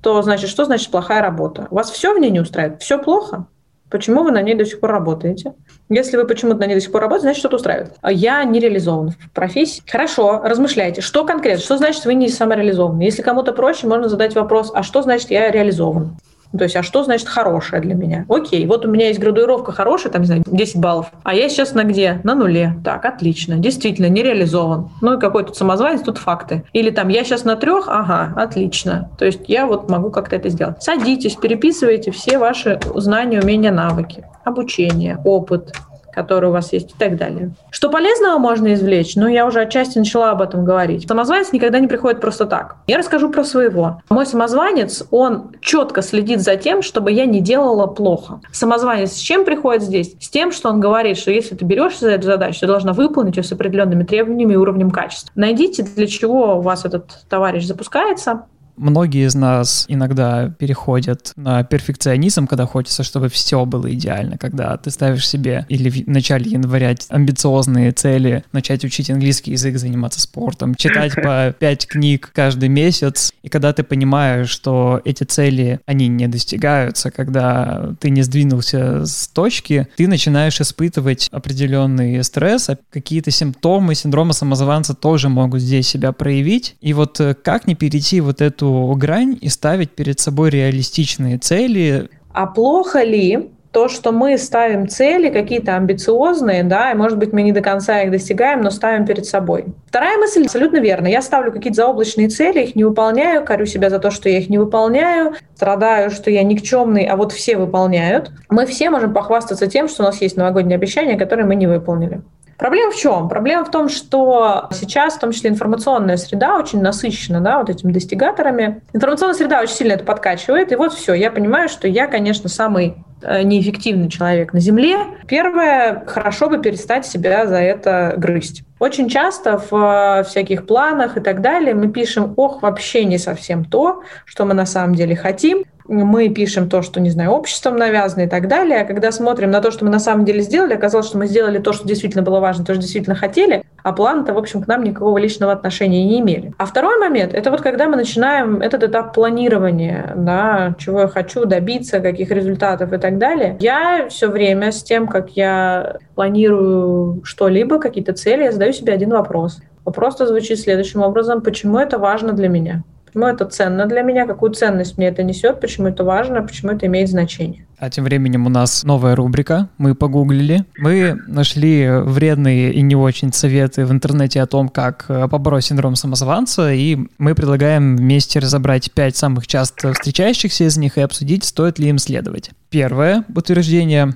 то значит, что значит плохая работа? Вас все в ней не устраивает? Все плохо? Почему вы на ней до сих пор работаете? Если вы почему-то на ней до сих пор работаете, значит, что-то устраивает. Я не реализован в профессии. Хорошо, размышляйте, что конкретно, что значит вы не самореализованы. Если кому-то проще, можно задать вопрос, а что значит я реализован? То есть, а что значит хорошее для меня? Окей, вот у меня есть градуировка хорошая, там, не знаю, 10 баллов, а я сейчас на где? На нуле. Так, отлично, действительно, не реализован. Ну и какой тут самозванец, тут факты. Или там, я сейчас на трех, ага, отлично. То есть, я вот могу как-то это сделать. Садитесь, переписывайте все ваши знания, умения, навыки, обучение, опыт, который у вас есть и так далее. Что полезного можно извлечь? Ну, я уже отчасти начала об этом говорить. Самозванец никогда не приходит просто так. Я расскажу про своего. Мой самозванец, он четко следит за тем, чтобы я не делала плохо. Самозванец с чем приходит здесь? С тем, что он говорит, что если ты берешься за эту задачу, ты должна выполнить ее с определенными требованиями и уровнем качества. Найдите, для чего у вас этот товарищ запускается, Многие из нас иногда переходят на перфекционизм, когда хочется, чтобы все было идеально, когда ты ставишь себе или в начале января амбициозные цели, начать учить английский язык, заниматься спортом, читать по пять книг каждый месяц, и когда ты понимаешь, что эти цели, они не достигаются, когда ты не сдвинулся с точки, ты начинаешь испытывать определенный стресс, а какие-то симптомы синдрома самозванца тоже могут здесь себя проявить. И вот э, как не перейти вот эту эту грань и ставить перед собой реалистичные цели. А плохо ли то, что мы ставим цели какие-то амбициозные, да, и, может быть, мы не до конца их достигаем, но ставим перед собой. Вторая мысль абсолютно верна. Я ставлю какие-то заоблачные цели, их не выполняю, корю себя за то, что я их не выполняю, страдаю, что я никчемный, а вот все выполняют. Мы все можем похвастаться тем, что у нас есть новогодние обещания, которые мы не выполнили. Проблема в чем? Проблема в том, что сейчас, в том числе информационная среда, очень насыщена да, вот этими достигаторами. Информационная среда очень сильно это подкачивает, и вот все, я понимаю, что я, конечно, самый Э, неэффективный человек на Земле, первое, хорошо бы перестать себя за это грызть. Очень часто в э, всяких планах и так далее мы пишем, ох, вообще не совсем то, что мы на самом деле хотим, мы пишем то, что, не знаю, обществом навязано и так далее, а когда смотрим на то, что мы на самом деле сделали, оказалось, что мы сделали то, что действительно было важно, то, что действительно хотели, а план-то, в общем, к нам никакого личного отношения не имели. А второй момент — это вот когда мы начинаем этот этап планирования, да, чего я хочу добиться, каких результатов и так далее. Я все время с тем, как я планирую что-либо, какие-то цели, я задаю себе один вопрос. Вопрос звучит следующим образом. Почему это важно для меня? Почему это ценно для меня, какую ценность мне это несет, почему это важно, почему это имеет значение. А тем временем у нас новая рубрика. Мы погуглили. Мы нашли вредные и не очень советы в интернете о том, как э, побороть синдром самозванца, и мы предлагаем вместе разобрать пять самых часто встречающихся из них и обсудить, стоит ли им следовать. Первое утверждение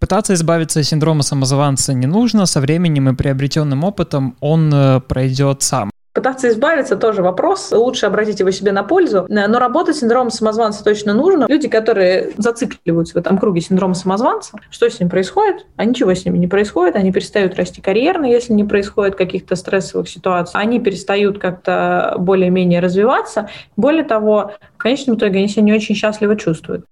Пытаться избавиться от синдрома самозванца не нужно, со временем и приобретенным опытом он э, пройдет сам. Пытаться избавиться тоже вопрос. Лучше обратить его себе на пользу. Но работать с синдромом самозванца точно нужно. Люди, которые зацикливаются в этом круге синдрома самозванца, что с ним происходит? А ничего с ними не происходит. Они перестают расти карьерно, если не происходит каких-то стрессовых ситуаций. Они перестают как-то более-менее развиваться. Более того, в конечном итоге они себя не очень счастливо чувствуют.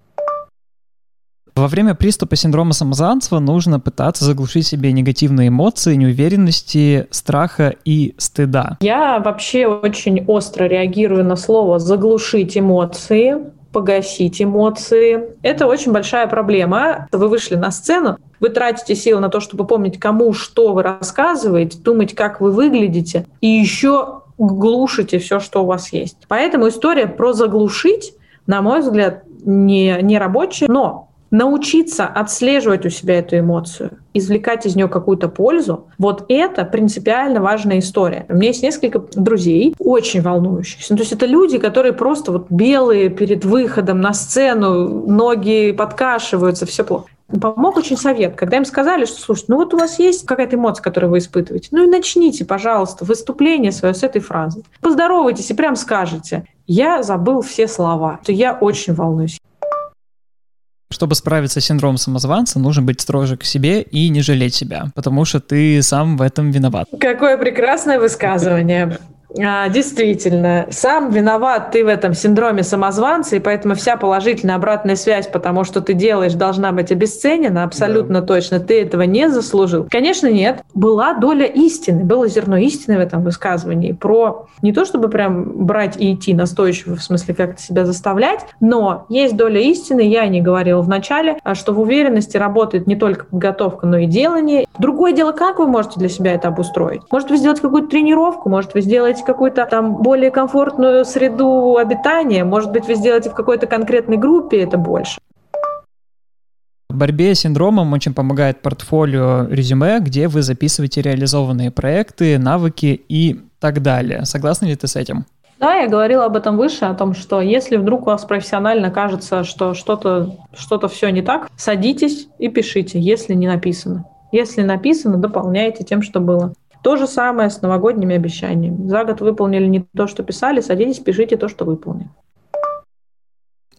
Во время приступа синдрома самозванца нужно пытаться заглушить себе негативные эмоции, неуверенности, страха и стыда. Я вообще очень остро реагирую на слово «заглушить эмоции», погасить эмоции. Это очень большая проблема. Вы вышли на сцену, вы тратите силы на то, чтобы помнить, кому что вы рассказываете, думать, как вы выглядите, и еще глушите все, что у вас есть. Поэтому история про заглушить, на мой взгляд, не, не рабочая, но научиться отслеживать у себя эту эмоцию, извлекать из нее какую-то пользу, вот это принципиально важная история. У меня есть несколько друзей, очень волнующихся. Ну, то есть это люди, которые просто вот белые перед выходом на сцену, ноги подкашиваются, все плохо. Помог очень совет, когда им сказали, что, слушайте, ну вот у вас есть какая-то эмоция, которую вы испытываете, ну и начните, пожалуйста, выступление свое с этой фразы. Поздоровайтесь и прям скажете, я забыл все слова, то я очень волнуюсь. Чтобы справиться с синдромом самозванца, нужно быть строже к себе и не жалеть себя, потому что ты сам в этом виноват. Какое прекрасное высказывание. А, действительно, сам виноват ты в этом синдроме самозванца, и поэтому вся положительная обратная связь, потому что ты делаешь, должна быть обесценена, абсолютно да. точно. Ты этого не заслужил. Конечно, нет. Была доля истины, было зерно истины в этом высказывании про не то, чтобы прям брать и идти настойчиво, в смысле как-то себя заставлять, но есть доля истины, я не говорила в начале, а что в уверенности работает не только подготовка, но и делание. Другое дело, как вы можете для себя это обустроить. Может, вы сделать какую-то тренировку, может, вы сделаете какую-то там более комфортную среду обитания, может быть, вы сделаете в какой-то конкретной группе это больше. В борьбе с синдромом очень помогает портфолио резюме, где вы записываете реализованные проекты, навыки и так далее. Согласна ли ты с этим? Да, я говорила об этом выше, о том, что если вдруг у вас профессионально кажется, что что-то что все не так, садитесь и пишите, если не написано. Если написано, дополняйте тем, что было. То же самое с новогодними обещаниями. За год выполнили не то, что писали, садитесь, пишите то, что выполнили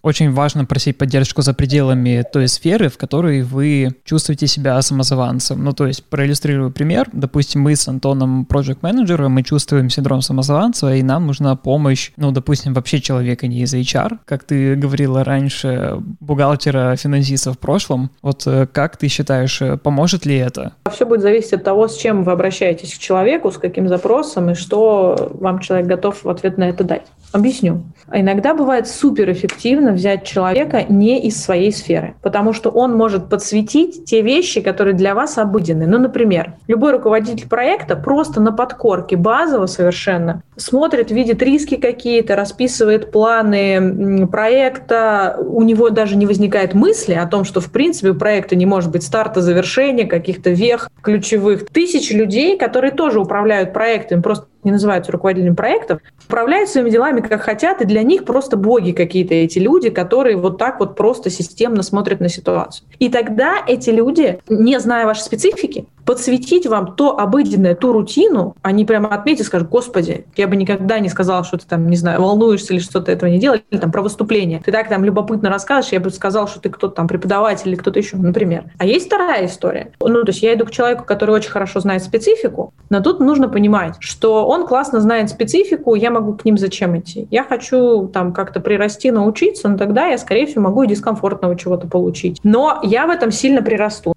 очень важно просить поддержку за пределами той сферы, в которой вы чувствуете себя самозванцем. Ну, то есть, проиллюстрирую пример. Допустим, мы с Антоном, project менеджером мы чувствуем синдром самозванца, и нам нужна помощь, ну, допустим, вообще человека не из HR, как ты говорила раньше, бухгалтера, финансиста в прошлом. Вот э, как ты считаешь, э, поможет ли это? Все будет зависеть от того, с чем вы обращаетесь к человеку, с каким запросом, и что вам человек готов в ответ на это дать. Объясню. Иногда бывает суперэффективно взять человека не из своей сферы, потому что он может подсветить те вещи, которые для вас обыденны. Ну, например, любой руководитель проекта просто на подкорке, базово совершенно, смотрит, видит риски какие-то, расписывает планы проекта, у него даже не возникает мысли о том, что в принципе у проекта не может быть старта, завершения, каких-то вех ключевых. Тысячи людей, которые тоже управляют проектом, просто не называются руководителями проектов, управляют своими делами как хотят, и для них просто боги какие-то эти люди, которые вот так вот просто системно смотрят на ситуацию. И тогда эти люди, не зная вашей специфики, подсветить вам то обыденное, ту рутину, они прямо отметят и скажут, господи, я бы никогда не сказал, что ты там, не знаю, волнуешься или что-то этого не делал, или там про выступление. Ты так там любопытно расскажешь, я бы сказал, что ты кто-то там преподаватель или кто-то еще, например. А есть вторая история. Ну, то есть я иду к человеку, который очень хорошо знает специфику, но тут нужно понимать, что он классно знает специфику, я могу к ним зачем идти? Я хочу там как-то прирасти, научиться, но тогда я, скорее всего, могу и дискомфортного чего-то получить. Но я в этом сильно прирасту.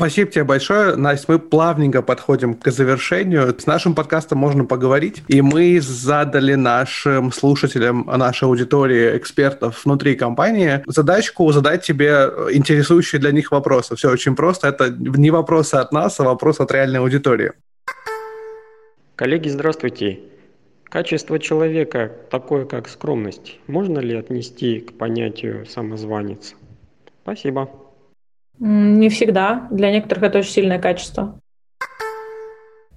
Спасибо тебе большое, Настя. Мы плавненько подходим к завершению. С нашим подкастом можно поговорить. И мы задали нашим слушателям, нашей аудитории экспертов внутри компании задачку задать тебе интересующие для них вопросы. Все очень просто. Это не вопросы от нас, а вопросы от реальной аудитории. Коллеги, здравствуйте. Качество человека, такое как скромность, можно ли отнести к понятию самозванец? Спасибо. Не всегда. Для некоторых это очень сильное качество.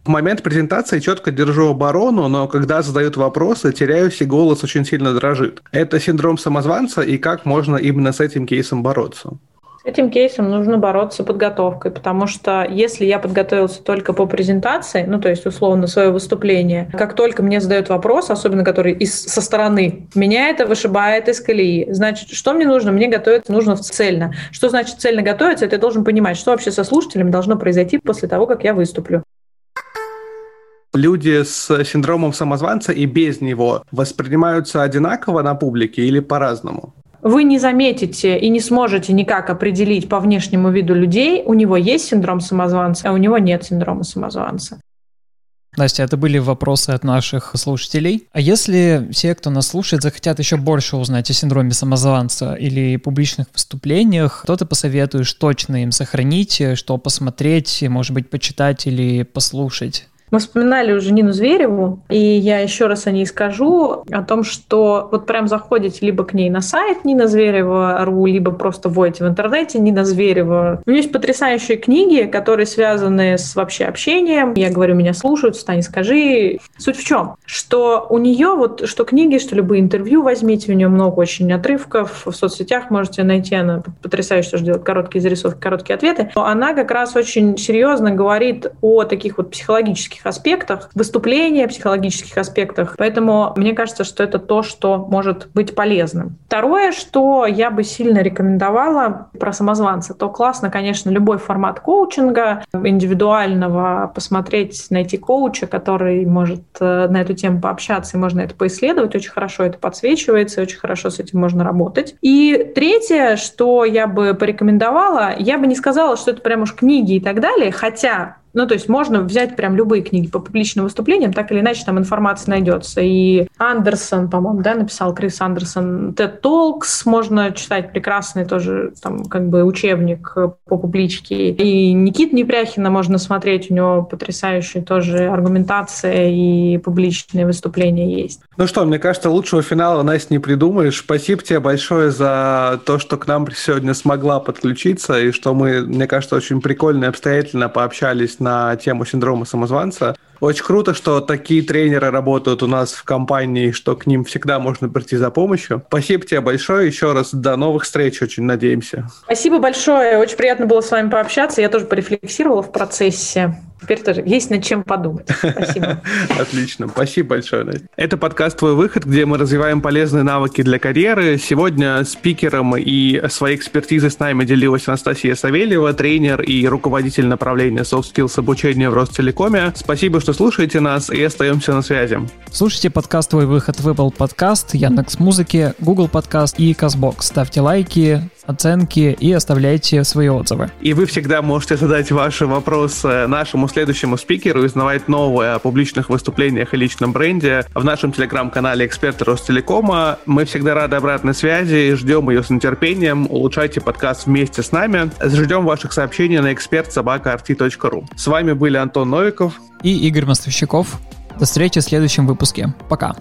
В момент презентации четко держу оборону, но когда задают вопросы, теряюсь и голос очень сильно дрожит. Это синдром самозванца и как можно именно с этим кейсом бороться? Этим кейсом нужно бороться подготовкой, потому что если я подготовился только по презентации, ну то есть условно свое выступление, как только мне задают вопрос, особенно который из, со стороны, меня это вышибает из колеи. Значит, что мне нужно? Мне готовиться нужно цельно. Что значит цельно готовиться? Это я должен понимать, что вообще со слушателем должно произойти после того, как я выступлю люди с синдромом самозванца и без него воспринимаются одинаково на публике или по-разному? Вы не заметите и не сможете никак определить по внешнему виду людей, у него есть синдром самозванца, а у него нет синдрома самозванца. Настя, это были вопросы от наших слушателей. А если все, кто нас слушает, захотят еще больше узнать о синдроме самозванца или публичных выступлениях, что ты посоветуешь точно им сохранить, что посмотреть, может быть, почитать или послушать? Мы вспоминали уже Нину Звереву, и я еще раз о ней скажу, о том, что вот прям заходите либо к ней на сайт Нина Зверева.ру, либо просто вводите в интернете Нина Зверева. У нее есть потрясающие книги, которые связаны с вообще общением. Я говорю, меня слушают, встань, скажи. Суть в чем? Что у нее вот, что книги, что любые интервью возьмите, у нее много очень отрывков, в соцсетях можете найти, она потрясающе тоже делает короткие зарисовки, короткие ответы. Но она как раз очень серьезно говорит о таких вот психологических психологических аспектах, выступления, психологических аспектах. Поэтому мне кажется, что это то, что может быть полезным. Второе, что я бы сильно рекомендовала про самозванца, то классно, конечно, любой формат коучинга, индивидуального, посмотреть, найти коуча, который может э, на эту тему пообщаться, и можно это поисследовать. Очень хорошо это подсвечивается, очень хорошо с этим можно работать. И третье, что я бы порекомендовала, я бы не сказала, что это прям уж книги и так далее, хотя ну, то есть можно взять прям любые книги по публичным выступлениям, так или иначе там информация найдется. И Андерсон, по-моему, да, написал Крис Андерсон TED Talks, можно читать прекрасный тоже там как бы учебник по публичке. И Никит Непряхина можно смотреть, у него потрясающая тоже аргументация и публичные выступления есть. Ну что, мне кажется, лучшего финала, Настя, не придумаешь. Спасибо тебе большое за то, что к нам сегодня смогла подключиться, и что мы, мне кажется, очень прикольно и обстоятельно пообщались на тему синдрома самозванца. Очень круто, что такие тренеры работают у нас в компании, что к ним всегда можно прийти за помощью. Спасибо тебе большое. Еще раз до новых встреч, очень надеемся. Спасибо большое. Очень приятно было с вами пообщаться. Я тоже порефлексировала в процессе. Теперь тоже есть над чем подумать. Спасибо. Отлично. Спасибо большое, Настя. Это подкаст «Твой выход», где мы развиваем полезные навыки для карьеры. Сегодня спикером и своей экспертизой с нами делилась Анастасия Савельева, тренер и руководитель направления Soft Skills обучения в Ростелекоме. Спасибо, что слушаете нас и остаемся на связи. Слушайте подкаст «Твой выход» в Apple Podcast, Яндекс.Музыке, Google Podcast и Казбок. Ставьте лайки, оценки и оставляйте свои отзывы. И вы всегда можете задать ваши вопросы нашему следующему спикеру и узнавать новое о публичных выступлениях и личном бренде в нашем телеграм-канале «Эксперты Ростелекома». Мы всегда рады обратной связи и ждем ее с нетерпением. Улучшайте подкаст вместе с нами. Ждем ваших сообщений на экспертсобака.rt.ру. С вами были Антон Новиков и Игорь Мостовщиков. До встречи в следующем выпуске. Пока.